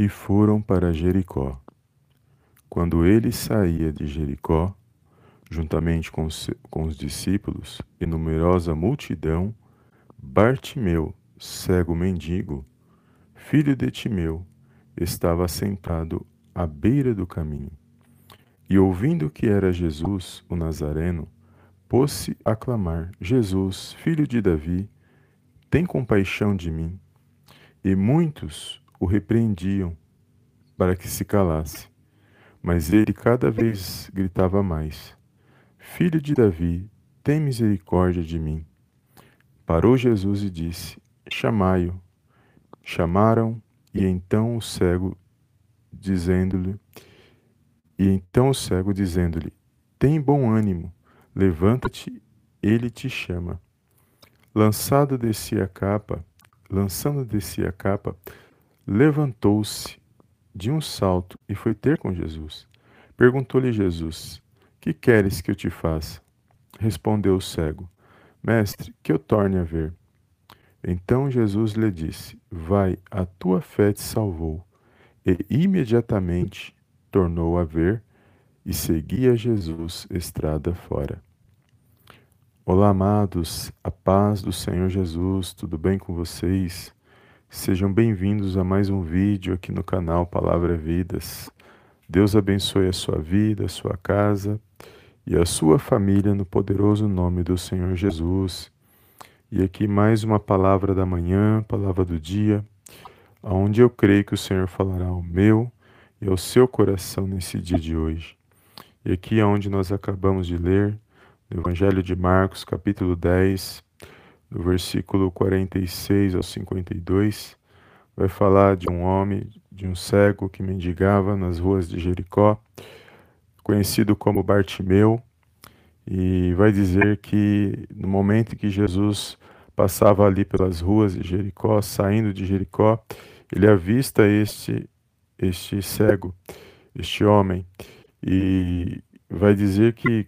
e foram para Jericó. Quando ele saía de Jericó, juntamente com os, com os discípulos e numerosa multidão, Bartimeu, cego mendigo, filho de Timeu, estava sentado à beira do caminho. E ouvindo que era Jesus, o Nazareno, pôs-se a clamar: Jesus, filho de Davi, tem compaixão de mim. E muitos o repreendiam para que se calasse. Mas ele cada vez gritava mais: Filho de Davi, tem misericórdia de mim. Parou Jesus e disse: Chamai-o. Chamaram, e então o cego, dizendo-lhe, e então o cego dizendo-lhe: Tem bom ânimo, levanta-te, ele te chama. Lançado de si a capa, lançando de si a capa, levantou-se de um salto e foi ter com Jesus. Perguntou-lhe Jesus: Que queres que eu te faça? Respondeu o cego: Mestre, que eu torne a ver. Então Jesus lhe disse: Vai, a tua fé te salvou. E imediatamente tornou a ver e seguia Jesus estrada fora. Olá, amados, a paz do Senhor Jesus, tudo bem com vocês? Sejam bem-vindos a mais um vídeo aqui no canal Palavra Vidas. Deus abençoe a sua vida, a sua casa e a sua família no poderoso nome do Senhor Jesus. E aqui mais uma palavra da manhã, palavra do dia, onde eu creio que o Senhor falará ao meu e ao seu coração nesse dia de hoje. E aqui é onde nós acabamos de ler, no Evangelho de Marcos, capítulo 10, do versículo 46 ao 52, vai falar de um homem, de um cego que mendigava nas ruas de Jericó, conhecido como Bartimeu, e vai dizer que no momento que Jesus passava ali pelas ruas de Jericó, saindo de Jericó, ele avista este este cego, este homem, e vai dizer que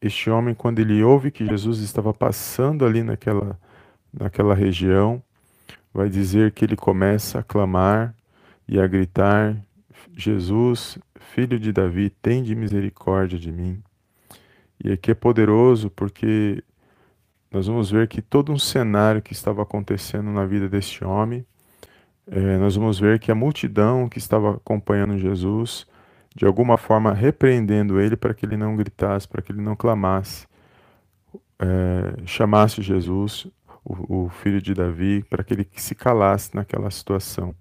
este homem, quando ele ouve que Jesus estava passando ali naquela, naquela região, vai dizer que ele começa a clamar e a gritar: Jesus, filho de Davi, tem de misericórdia de mim. E aqui é poderoso porque nós vamos ver que todo um cenário que estava acontecendo na vida deste homem é, nós vamos ver que a multidão que estava acompanhando Jesus, de alguma forma repreendendo ele para que ele não gritasse, para que ele não clamasse, é, chamasse Jesus, o, o, filho de Davi, para que ele se calasse naquela situação.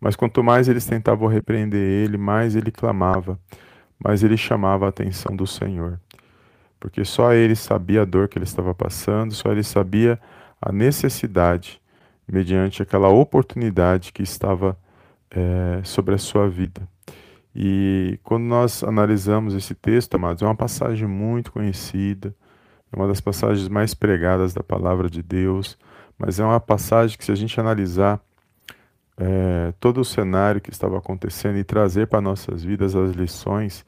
Mas quanto mais eles tentavam repreender ele, mais ele clamava, mais ele chamava a atenção do Senhor. Porque só ele sabia a dor que ele estava passando, só ele sabia a necessidade mediante aquela oportunidade que estava é, sobre a sua vida. E quando nós analisamos esse texto, amados, é uma passagem muito conhecida, é uma das passagens mais pregadas da palavra de Deus, mas é uma passagem que, se a gente analisar é, todo o cenário que estava acontecendo e trazer para nossas vidas as lições,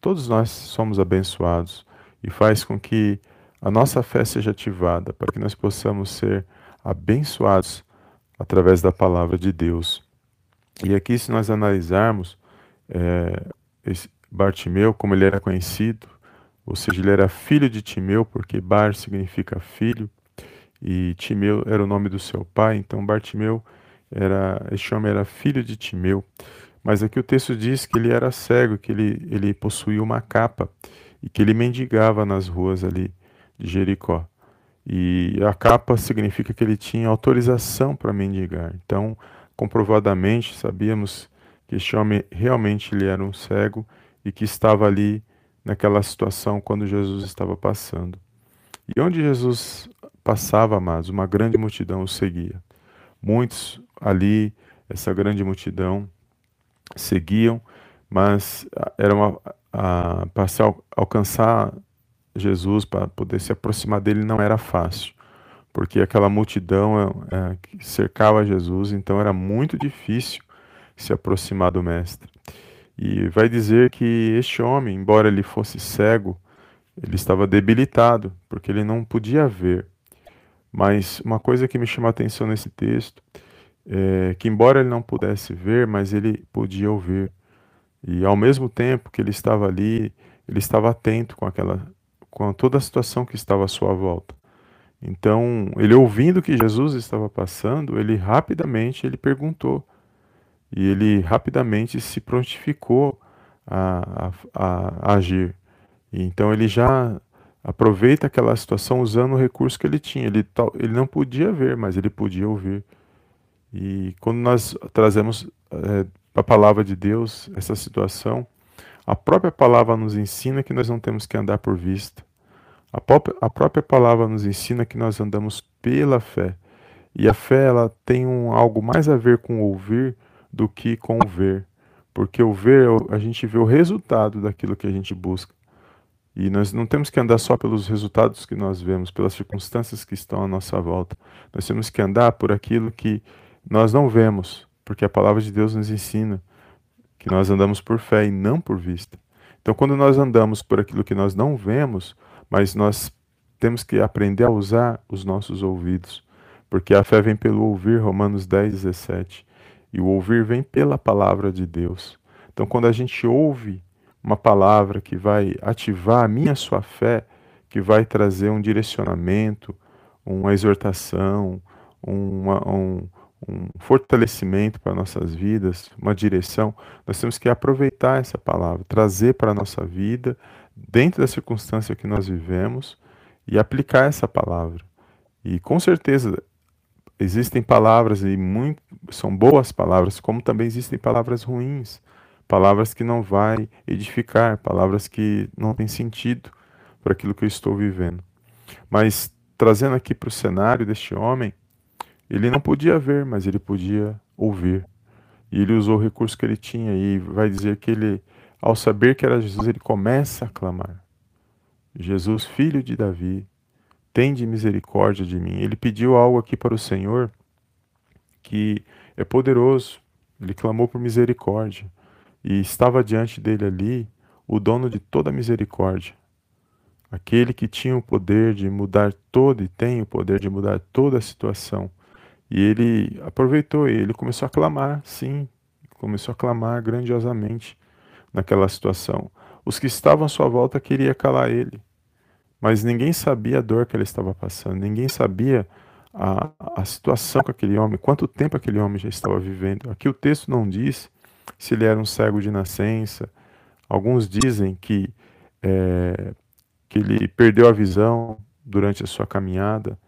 todos nós somos abençoados e faz com que a nossa fé seja ativada para que nós possamos ser abençoados através da palavra de Deus. E aqui, se nós analisarmos é, Bartimeu, como ele era conhecido, ou seja, ele era filho de Timeu, porque Bar significa filho, e Timeu era o nome do seu pai, então Bartimeu era, este homem era filho de Timeu. Mas aqui o texto diz que ele era cego, que ele, ele possuía uma capa e que ele mendigava nas ruas ali de Jericó. E a capa significa que ele tinha autorização para mendigar. Então, comprovadamente, sabíamos que este homem realmente ele era um cego e que estava ali naquela situação quando Jesus estava passando. E onde Jesus passava, amados, uma grande multidão o seguia. Muitos ali, essa grande multidão, seguiam, mas era uma, a, para se alcançar Jesus, para poder se aproximar dele, não era fácil, porque aquela multidão é, é, que cercava Jesus, então era muito difícil se aproximar do Mestre. E vai dizer que este homem, embora ele fosse cego, ele estava debilitado, porque ele não podia ver. Mas uma coisa que me chama a atenção nesse texto é, que embora ele não pudesse ver, mas ele podia ouvir. E ao mesmo tempo que ele estava ali, ele estava atento com aquela com toda a situação que estava à sua volta. Então, ele ouvindo que Jesus estava passando, ele rapidamente ele perguntou e ele rapidamente se prontificou a, a, a agir. Então ele já aproveita aquela situação usando o recurso que ele tinha. Ele, ele não podia ver, mas ele podia ouvir. E quando nós trazemos é, a palavra de Deus, essa situação, a própria palavra nos ensina que nós não temos que andar por vista. A própria, a própria palavra nos ensina que nós andamos pela fé. E a fé ela tem um, algo mais a ver com ouvir do que com o ver. Porque o ver, a gente vê o resultado daquilo que a gente busca. E nós não temos que andar só pelos resultados que nós vemos, pelas circunstâncias que estão à nossa volta. Nós temos que andar por aquilo que nós não vemos, porque a palavra de Deus nos ensina que nós andamos por fé e não por vista. Então, quando nós andamos por aquilo que nós não vemos, mas nós temos que aprender a usar os nossos ouvidos, porque a fé vem pelo ouvir, Romanos 10, 17, e o ouvir vem pela palavra de Deus. Então, quando a gente ouve uma palavra que vai ativar a minha sua fé, que vai trazer um direcionamento, uma exortação, uma, um, um fortalecimento para nossas vidas, uma direção, nós temos que aproveitar essa palavra, trazer para a nossa vida, dentro da circunstância que nós vivemos, e aplicar essa palavra. E com certeza existem palavras e muito, são boas palavras, como também existem palavras ruins palavras que não vai edificar, palavras que não têm sentido para aquilo que eu estou vivendo. Mas trazendo aqui para o cenário deste homem, ele não podia ver, mas ele podia ouvir. E ele usou o recurso que ele tinha e vai dizer que ele, ao saber que era Jesus, ele começa a clamar: Jesus, filho de Davi, tende misericórdia de mim. Ele pediu algo aqui para o Senhor que é poderoso. Ele clamou por misericórdia. E estava diante dele ali o dono de toda misericórdia, aquele que tinha o poder de mudar toda e tem o poder de mudar toda a situação. E ele aproveitou ele começou a clamar, sim, começou a clamar grandiosamente naquela situação. Os que estavam à sua volta queriam calar ele, mas ninguém sabia a dor que ele estava passando, ninguém sabia a, a situação com aquele homem, quanto tempo aquele homem já estava vivendo. Aqui o texto não diz se ele era um cego de nascença. Alguns dizem que, é, que ele perdeu a visão durante a sua caminhada.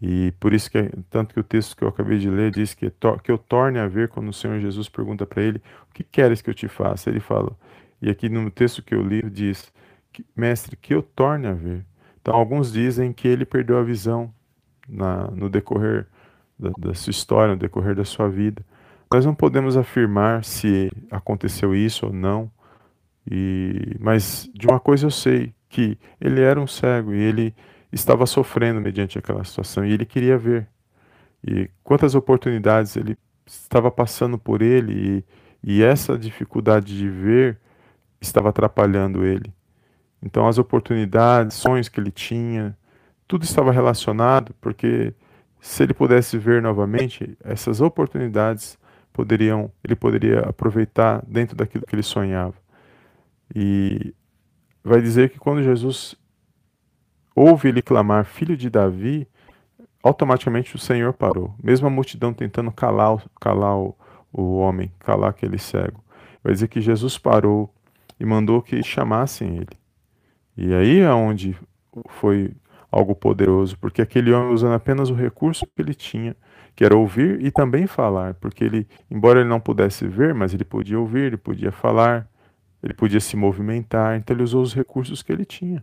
E por isso que, tanto que o texto que eu acabei de ler diz que, que eu torne a ver quando o Senhor Jesus pergunta para ele, o que queres que eu te faça? Ele fala, e aqui no texto que eu li diz, mestre, que eu torne a ver. Então alguns dizem que ele perdeu a visão na, no decorrer da, da sua história, no decorrer da sua vida. Nós não podemos afirmar se aconteceu isso ou não, e, mas de uma coisa eu sei, que ele era um cego e ele estava sofrendo mediante aquela situação e ele queria ver. E quantas oportunidades ele estava passando por ele e, e essa dificuldade de ver estava atrapalhando ele. Então as oportunidades, sonhos que ele tinha, tudo estava relacionado, porque se ele pudesse ver novamente, essas oportunidades poderiam, ele poderia aproveitar dentro daquilo que ele sonhava. E vai dizer que quando Jesus ouve ele clamar, filho de Davi, automaticamente o Senhor parou. Mesmo a multidão tentando calar, calar o, o homem, calar aquele cego. Vai dizer que Jesus parou e mandou que chamassem ele. E aí é onde foi algo poderoso, porque aquele homem usando apenas o recurso que ele tinha, que era ouvir e também falar, porque ele, embora ele não pudesse ver, mas ele podia ouvir, ele podia falar, ele podia se movimentar, então ele usou os recursos que ele tinha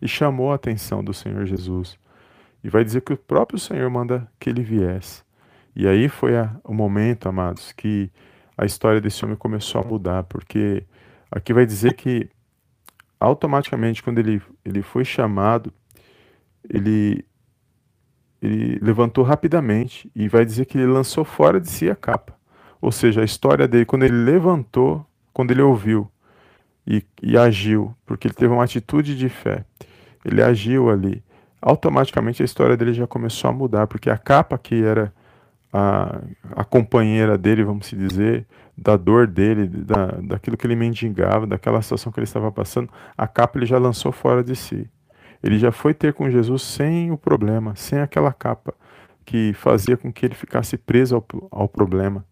e chamou a atenção do Senhor Jesus. E vai dizer que o próprio Senhor manda que ele viesse. E aí foi a, o momento, amados, que a história desse homem começou a mudar, porque aqui vai dizer que automaticamente quando ele, ele foi chamado, ele ele levantou rapidamente e vai dizer que ele lançou fora de si a capa. Ou seja, a história dele, quando ele levantou, quando ele ouviu e, e agiu, porque ele teve uma atitude de fé, ele agiu ali, automaticamente a história dele já começou a mudar, porque a capa que era a, a companheira dele, vamos se dizer, da dor dele, da, daquilo que ele mendigava, daquela situação que ele estava passando, a capa ele já lançou fora de si. Ele já foi ter com Jesus sem o problema, sem aquela capa que fazia com que ele ficasse preso ao, ao problema.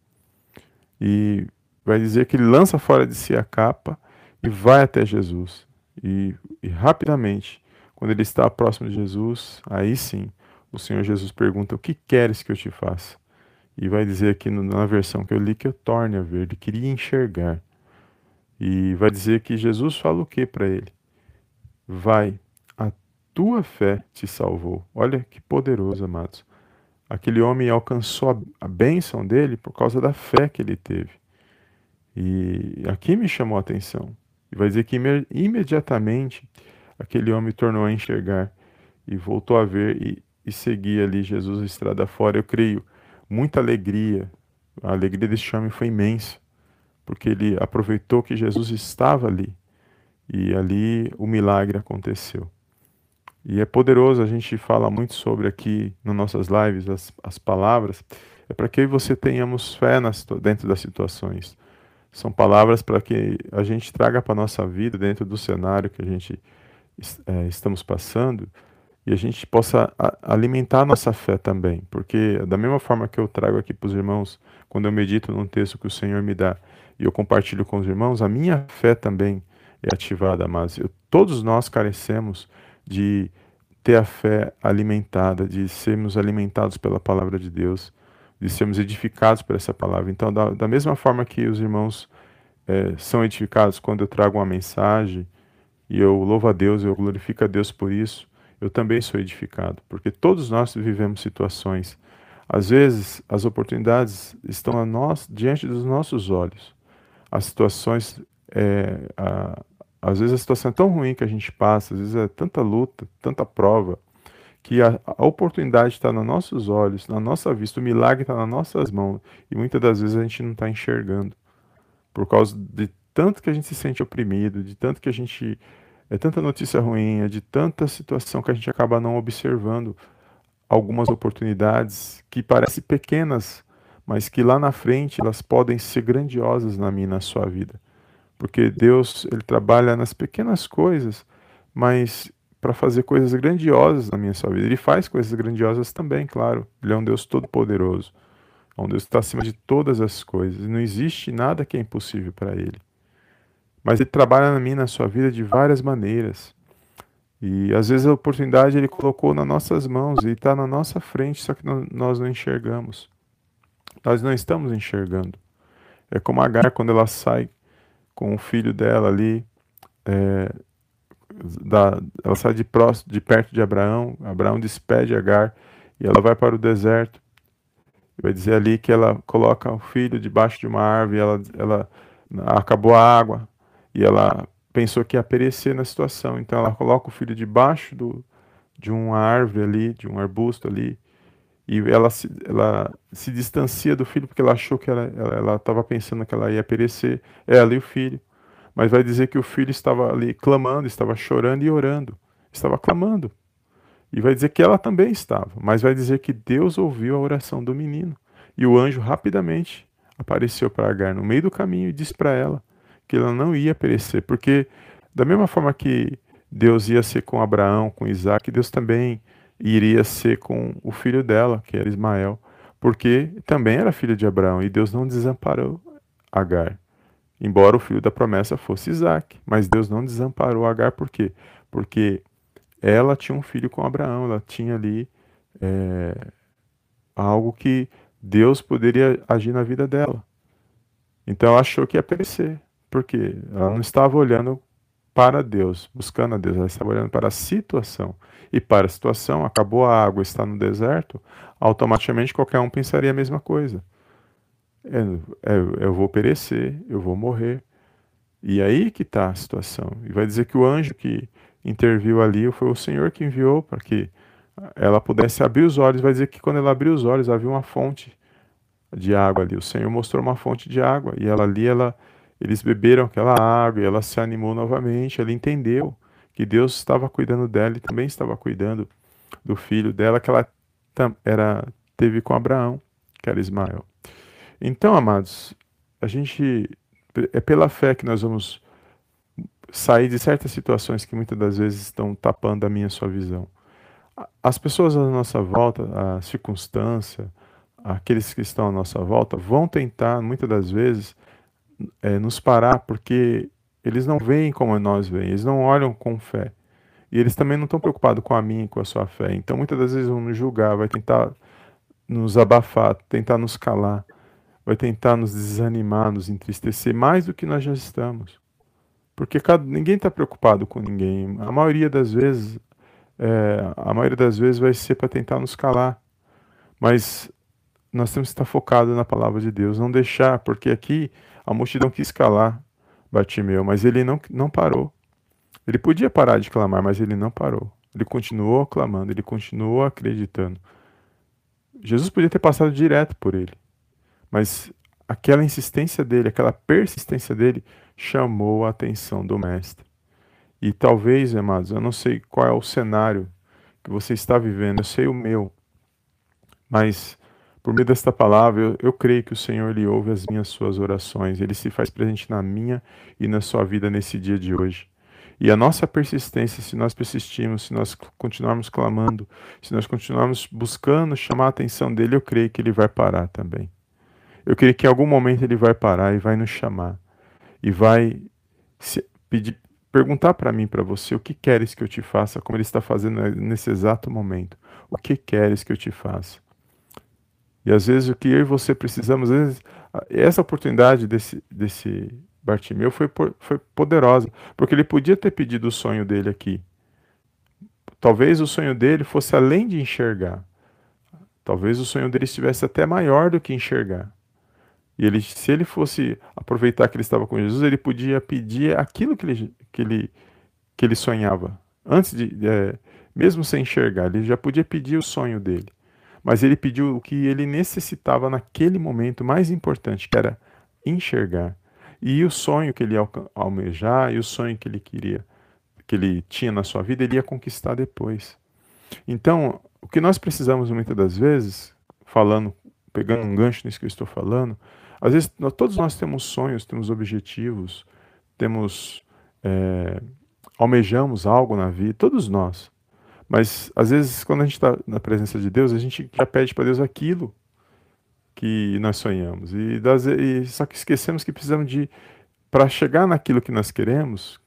E vai dizer que ele lança fora de si a capa e vai até Jesus. E, e rapidamente, quando ele está próximo de Jesus, aí sim, o Senhor Jesus pergunta: O que queres que eu te faça? E vai dizer aqui na versão que eu li que eu torne a ver, ele queria enxergar. E vai dizer que Jesus fala o que para ele? Vai, a tua fé te salvou. Olha que poderoso, amados. Aquele homem alcançou a bênção dele por causa da fé que ele teve. E aqui me chamou a atenção. E vai dizer que imediatamente aquele homem tornou a enxergar e voltou a ver e, e seguir ali Jesus estrada fora. Eu creio, muita alegria. A alegria desse homem foi imensa, porque ele aproveitou que Jesus estava ali e ali o milagre aconteceu. E é poderoso, a gente fala muito sobre aqui nas nossas lives, as, as palavras, é para que você tenhamos fé nas, dentro das situações. São palavras para que a gente traga para a nossa vida, dentro do cenário que a gente é, estamos passando, e a gente possa alimentar a nossa fé também, porque da mesma forma que eu trago aqui para os irmãos, quando eu medito num texto que o Senhor me dá e eu compartilho com os irmãos, a minha fé também é ativada, mas eu, todos nós carecemos de ter a fé alimentada, de sermos alimentados pela palavra de Deus, de sermos edificados por essa palavra. Então, da, da mesma forma que os irmãos é, são edificados quando eu trago uma mensagem, e eu louvo a Deus, eu glorifico a Deus por isso, eu também sou edificado, porque todos nós vivemos situações. Às vezes, as oportunidades estão a nós, diante dos nossos olhos. As situações, é, a, às vezes a situação é tão ruim que a gente passa, às vezes é tanta luta, tanta prova, que a, a oportunidade está nos nossos olhos, na nossa vista, o milagre está nas nossas mãos, e muitas das vezes a gente não está enxergando, por causa de tanto que a gente se sente oprimido, de tanto que a gente é tanta notícia ruim, é de tanta situação que a gente acaba não observando algumas oportunidades que parecem pequenas, mas que lá na frente elas podem ser grandiosas na minha e na sua vida. Porque Deus, ele trabalha nas pequenas coisas, mas para fazer coisas grandiosas na minha sua vida. Ele faz coisas grandiosas também, claro. Ele é um Deus todo-poderoso. É um Deus que está acima de todas as coisas. Não existe nada que é impossível para ele. Mas ele trabalha na minha na sua vida de várias maneiras. E às vezes a oportunidade ele colocou nas nossas mãos e está na nossa frente, só que nós não enxergamos. Nós não estamos enxergando. É como a Agar quando ela sai com o filho dela ali, é, da, ela sai de, próximo, de perto de Abraão, Abraão despede Agar e ela vai para o deserto. Vai dizer ali que ela coloca o filho debaixo de uma árvore, ela, ela acabou a água, e ela pensou que ia perecer na situação. Então ela coloca o filho debaixo do, de uma árvore ali, de um arbusto ali, e ela se, ela se distancia do filho porque ela achou que ela estava pensando que ela ia perecer, ela e o filho. Mas vai dizer que o filho estava ali clamando, estava chorando e orando, estava clamando. E vai dizer que ela também estava, mas vai dizer que Deus ouviu a oração do menino. E o anjo rapidamente apareceu para Agar no meio do caminho e disse para ela: que ela não ia perecer, porque da mesma forma que Deus ia ser com Abraão, com Isaac, Deus também iria ser com o filho dela, que era Ismael, porque também era filho de Abraão e Deus não desamparou Agar. Embora o filho da promessa fosse Isaac, mas Deus não desamparou Agar, por quê? Porque ela tinha um filho com Abraão, ela tinha ali é, algo que Deus poderia agir na vida dela. Então ela achou que ia perecer. Porque ela não estava olhando para Deus, buscando a Deus, ela estava olhando para a situação. E para a situação, acabou a água, está no deserto, automaticamente qualquer um pensaria a mesma coisa. Eu, é, é, eu vou perecer, eu vou morrer. E aí que está a situação. E vai dizer que o anjo que interviu ali foi o Senhor que enviou para que ela pudesse abrir os olhos. Vai dizer que quando ela abriu os olhos, havia uma fonte de água ali. O Senhor mostrou uma fonte de água e ela ali ela eles beberam aquela água e ela se animou novamente. Ela entendeu que Deus estava cuidando dela e também estava cuidando do filho dela que ela era teve com Abraão, que era Ismael. Então, amados, a gente é pela fé que nós vamos sair de certas situações que muitas das vezes estão tapando a minha sua visão. As pessoas à nossa volta, a circunstância, aqueles que estão à nossa volta, vão tentar, muitas das vezes, é, nos parar, porque eles não veem como nós veem, eles não olham com fé. E eles também não estão preocupados com a minha e com a sua fé. Então, muitas das vezes vão nos julgar, vai tentar nos abafar, tentar nos calar, vai tentar nos desanimar, nos entristecer mais do que nós já estamos. Porque cada, ninguém está preocupado com ninguém. A maioria das vezes, é, a maioria das vezes vai ser para tentar nos calar. Mas nós temos que estar focados na palavra de Deus, não deixar, porque aqui a multidão quis calar Bartimeu, mas ele não, não parou. Ele podia parar de clamar, mas ele não parou. Ele continuou clamando, ele continuou acreditando. Jesus podia ter passado direto por ele, mas aquela insistência dele, aquela persistência dele, chamou a atenção do Mestre. E talvez, amados, eu não sei qual é o cenário que você está vivendo, eu sei o meu, mas por meio desta palavra, eu, eu creio que o Senhor lhe ouve as minhas suas orações, ele se faz presente na minha e na sua vida nesse dia de hoje. E a nossa persistência, se nós persistirmos, se nós continuarmos clamando, se nós continuarmos buscando chamar a atenção dele, eu creio que ele vai parar também. Eu creio que em algum momento ele vai parar e vai nos chamar e vai pedir, perguntar para mim, para você, o que queres que eu te faça, como ele está fazendo nesse exato momento. O que queres que eu te faça? E às vezes o que eu e você precisamos, às vezes, essa oportunidade desse, desse Bartimeu foi, foi poderosa, porque ele podia ter pedido o sonho dele aqui. Talvez o sonho dele fosse além de enxergar. Talvez o sonho dele estivesse até maior do que enxergar. E ele, se ele fosse aproveitar que ele estava com Jesus, ele podia pedir aquilo que ele, que ele, que ele sonhava. Antes de, é, mesmo sem enxergar, ele já podia pedir o sonho dele. Mas ele pediu o que ele necessitava naquele momento mais importante, que era enxergar. E o sonho que ele ia almejar e o sonho que ele queria, que ele tinha na sua vida, ele ia conquistar depois. Então, o que nós precisamos muitas das vezes, falando, pegando um gancho nisso que eu estou falando, às vezes nós, todos nós temos sonhos, temos objetivos, temos é, almejamos algo na vida, todos nós. Mas às vezes quando a gente está na presença de Deus, a gente já pede para Deus aquilo que nós sonhamos. E, das, e só que esquecemos que precisamos de para chegar naquilo que nós queremos,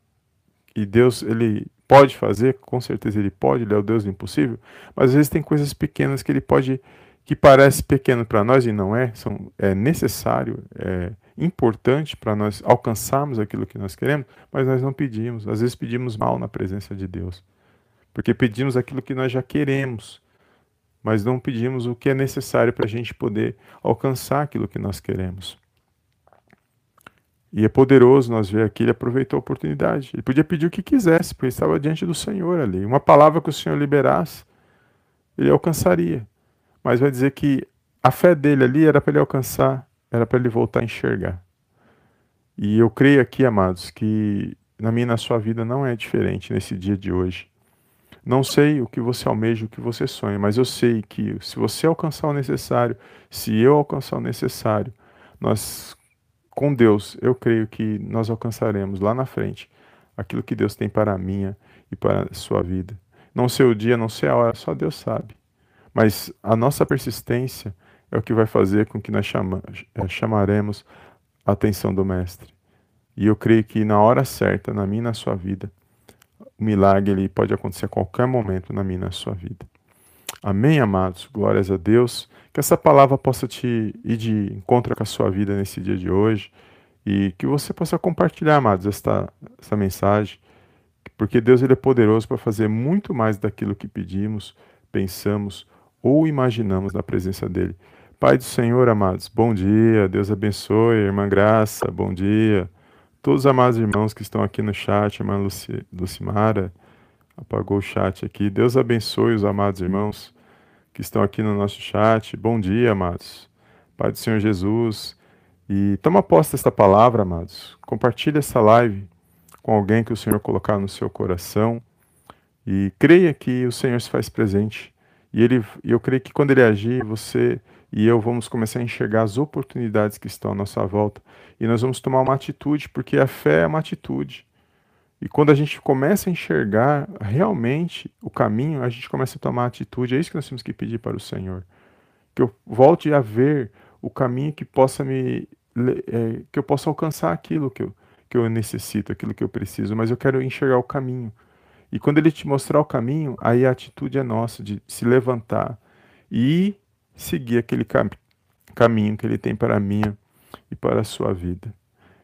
e Deus ele pode fazer, com certeza ele pode, ele é o Deus do impossível, mas às vezes tem coisas pequenas que ele pode que parece pequeno para nós e não é, são, é necessário, é importante para nós alcançarmos aquilo que nós queremos, mas nós não pedimos. Às vezes pedimos mal na presença de Deus, porque pedimos aquilo que nós já queremos mas não pedimos o que é necessário para a gente poder alcançar aquilo que nós queremos. E é poderoso nós ver aqui, ele aproveitou a oportunidade. Ele podia pedir o que quisesse, porque estava diante do Senhor ali. Uma palavra que o Senhor liberasse, ele alcançaria. Mas vai dizer que a fé dele ali era para ele alcançar, era para ele voltar a enxergar. E eu creio aqui, amados, que na minha e na sua vida não é diferente nesse dia de hoje. Não sei o que você almeja, o que você sonha, mas eu sei que se você alcançar o necessário, se eu alcançar o necessário, nós, com Deus, eu creio que nós alcançaremos lá na frente aquilo que Deus tem para a minha e para a sua vida. Não sei o dia, não sei a hora, só Deus sabe. Mas a nossa persistência é o que vai fazer com que nós chama, é, chamaremos a atenção do Mestre. E eu creio que na hora certa, na minha e na sua vida, o milagre ele pode acontecer a qualquer momento na minha e na sua vida. Amém, amados? Glórias a Deus. Que essa palavra possa te ir de encontro com a sua vida nesse dia de hoje e que você possa compartilhar, amados, esta, essa mensagem, porque Deus ele é poderoso para fazer muito mais daquilo que pedimos, pensamos ou imaginamos na presença dele. Pai do Senhor, amados, bom dia, Deus abençoe, irmã Graça, bom dia todos os amados irmãos que estão aqui no chat, irmã Luci, Lucimara, apagou o chat aqui. Deus abençoe os amados irmãos que estão aqui no nosso chat. Bom dia, amados. Pai do Senhor Jesus. E toma posse desta palavra, amados. Compartilhe essa live com alguém que o Senhor colocar no seu coração. E creia que o Senhor se faz presente. E ele, eu creio que quando ele agir, você e eu vamos começar a enxergar as oportunidades que estão à nossa volta. E nós vamos tomar uma atitude, porque a fé é uma atitude. E quando a gente começa a enxergar realmente o caminho, a gente começa a tomar atitude. É isso que nós temos que pedir para o Senhor. Que eu volte a ver o caminho que possa me. É, que eu possa alcançar aquilo que eu, que eu necessito, aquilo que eu preciso, mas eu quero enxergar o caminho. E quando ele te mostrar o caminho, aí a atitude é nossa de se levantar e seguir aquele cam caminho que ele tem para a minha e para a sua vida.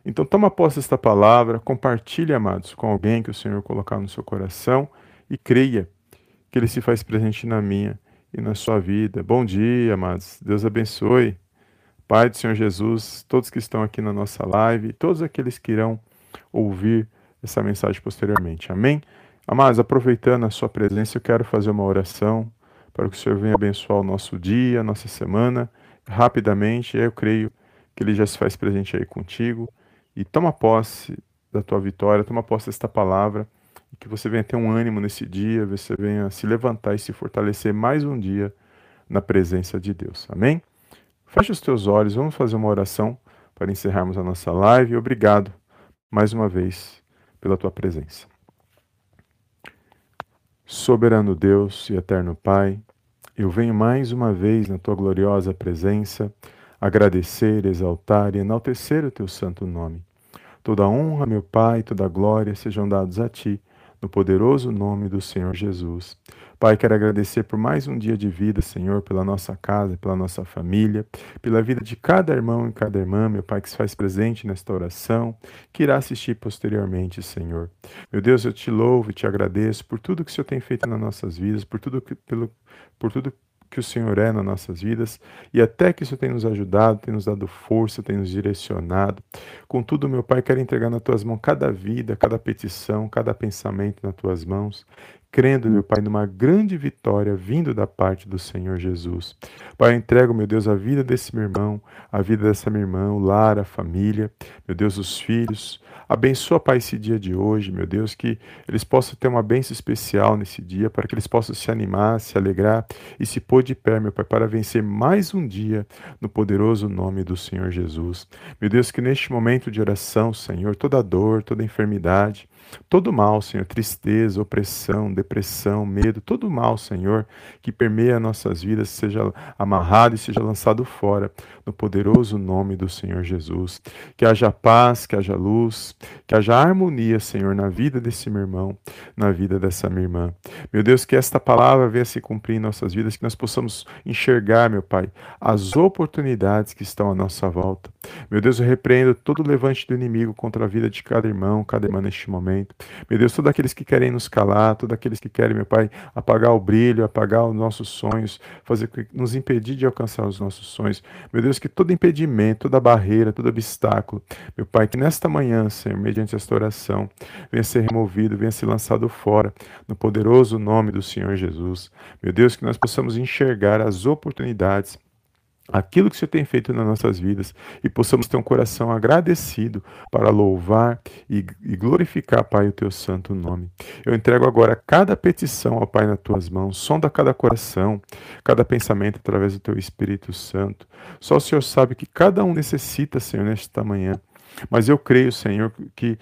Então toma posse desta palavra, compartilhe, amados, com alguém que o Senhor colocar no seu coração e creia que ele se faz presente na minha e na sua vida. Bom dia, amados. Deus abençoe. Pai do Senhor Jesus, todos que estão aqui na nossa live, todos aqueles que irão ouvir essa mensagem posteriormente. Amém? Amados, aproveitando a sua presença, eu quero fazer uma oração para que o Senhor venha abençoar o nosso dia, a nossa semana, rapidamente. Eu creio que Ele já se faz presente aí contigo. E toma posse da tua vitória, toma posse desta palavra, que você venha ter um ânimo nesse dia, você venha se levantar e se fortalecer mais um dia na presença de Deus. Amém? Feche os teus olhos, vamos fazer uma oração para encerrarmos a nossa live. Obrigado mais uma vez pela tua presença. Soberano Deus e eterno Pai, eu venho mais uma vez na tua gloriosa presença agradecer, exaltar e enaltecer o teu santo nome. Toda honra, meu Pai, toda glória sejam dados a ti, no poderoso nome do Senhor Jesus. Pai, quero agradecer por mais um dia de vida, Senhor, pela nossa casa, pela nossa família, pela vida de cada irmão e cada irmã, meu Pai, que se faz presente nesta oração, que irá assistir posteriormente, Senhor. Meu Deus, eu te louvo e te agradeço por tudo que o Senhor tem feito nas nossas vidas, por tudo que, pelo, por tudo o Senhor é nas nossas vidas e até que isso tem nos ajudado, tem nos dado força, tem nos direcionado. Contudo, meu Pai, quero entregar nas tuas mãos cada vida, cada petição, cada pensamento nas tuas mãos crendo, meu Pai, numa grande vitória vindo da parte do Senhor Jesus. Pai, eu entrego, meu Deus, a vida desse meu irmão, a vida dessa minha irmã, o lar, a família, meu Deus, os filhos. Abençoa, Pai, esse dia de hoje, meu Deus, que eles possam ter uma bênção especial nesse dia, para que eles possam se animar, se alegrar e se pôr de pé, meu Pai, para vencer mais um dia no poderoso nome do Senhor Jesus. Meu Deus, que neste momento de oração, Senhor, toda dor, toda enfermidade, Todo mal, Senhor, tristeza, opressão, depressão, medo, todo mal, Senhor, que permeia nossas vidas, seja amarrado e seja lançado fora, no poderoso nome do Senhor Jesus. Que haja paz, que haja luz, que haja harmonia, Senhor, na vida desse meu irmão, na vida dessa minha irmã. Meu Deus, que esta palavra venha se cumprir em nossas vidas, que nós possamos enxergar, meu Pai, as oportunidades que estão à nossa volta. Meu Deus, eu repreendo todo o levante do inimigo contra a vida de cada irmão, cada irmã neste momento momento. Meu Deus, todos aqueles que querem nos calar, todos aqueles que querem, meu Pai, apagar o brilho, apagar os nossos sonhos, fazer nos impedir de alcançar os nossos sonhos. Meu Deus, que todo impedimento, toda barreira, todo obstáculo, meu Pai, que nesta manhã, Senhor, mediante esta oração, venha ser removido, venha ser lançado fora, no poderoso nome do Senhor Jesus. Meu Deus, que nós possamos enxergar as oportunidades aquilo que o Senhor tem feito nas nossas vidas e possamos ter um coração agradecido para louvar e, e, glorificar, Pai, o teu santo nome. Eu entrego agora cada petição, ó Pai, nas tuas mãos, sonda cada coração, cada pensamento através do teu Espírito Santo. Só o Senhor sabe que cada um necessita, Senhor, nesta manhã. Mas eu creio, Senhor, que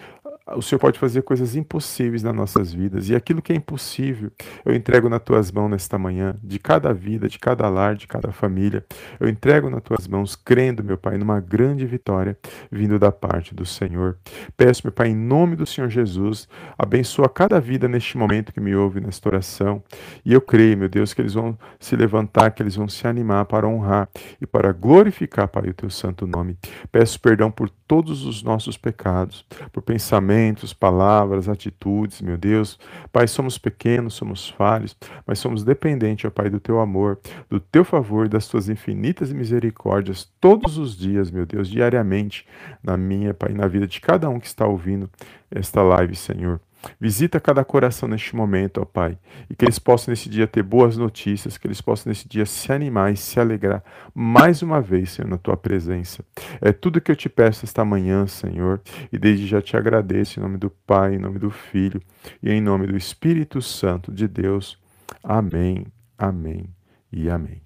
o Senhor pode fazer coisas impossíveis nas nossas vidas. E aquilo que é impossível, eu entrego nas tuas mãos nesta manhã, de cada vida, de cada lar, de cada família. Eu entrego nas tuas mãos, crendo, meu Pai, numa grande vitória vindo da parte do Senhor. Peço, meu Pai, em nome do Senhor Jesus, abençoa cada vida neste momento que me ouve nesta oração. E eu creio, meu Deus, que eles vão se levantar, que eles vão se animar para honrar e para glorificar, Pai, o teu santo nome. Peço perdão por todos os nossos pecados, por pensamentos, palavras, atitudes, meu Deus. Pai, somos pequenos, somos falhos, mas somos dependentes, ó Pai, do teu amor, do teu favor das tuas infinitas misericórdias todos os dias, meu Deus, diariamente, na minha, Pai, na vida de cada um que está ouvindo esta live, Senhor. Visita cada coração neste momento, ó Pai, e que eles possam nesse dia ter boas notícias, que eles possam nesse dia se animar e se alegrar mais uma vez, Senhor, na tua presença. É tudo que eu te peço esta manhã, Senhor, e desde já te agradeço em nome do Pai, em nome do Filho e em nome do Espírito Santo de Deus. Amém, amém e amém.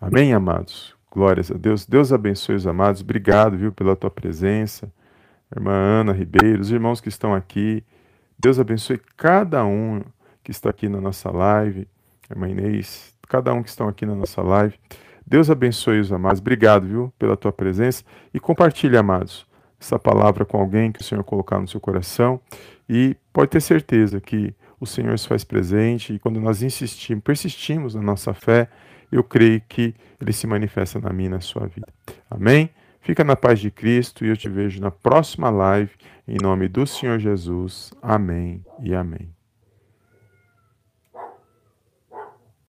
Amém, amados. Glórias a Deus. Deus abençoe os amados. Obrigado, viu, pela tua presença. Irmã Ana Ribeiro, os irmãos que estão aqui. Deus abençoe cada um que está aqui na nossa live. Irmã Inês, cada um que estão aqui na nossa live. Deus abençoe os amados. Obrigado, viu, pela tua presença. E compartilhe, amados, essa palavra com alguém que o Senhor colocar no seu coração. E pode ter certeza que o Senhor se faz presente e quando nós insistimos, persistimos na nossa fé, eu creio que ele se manifesta na minha e na sua vida. Amém? Fica na paz de Cristo e eu te vejo na próxima live, em nome do Senhor Jesus. Amém e amém.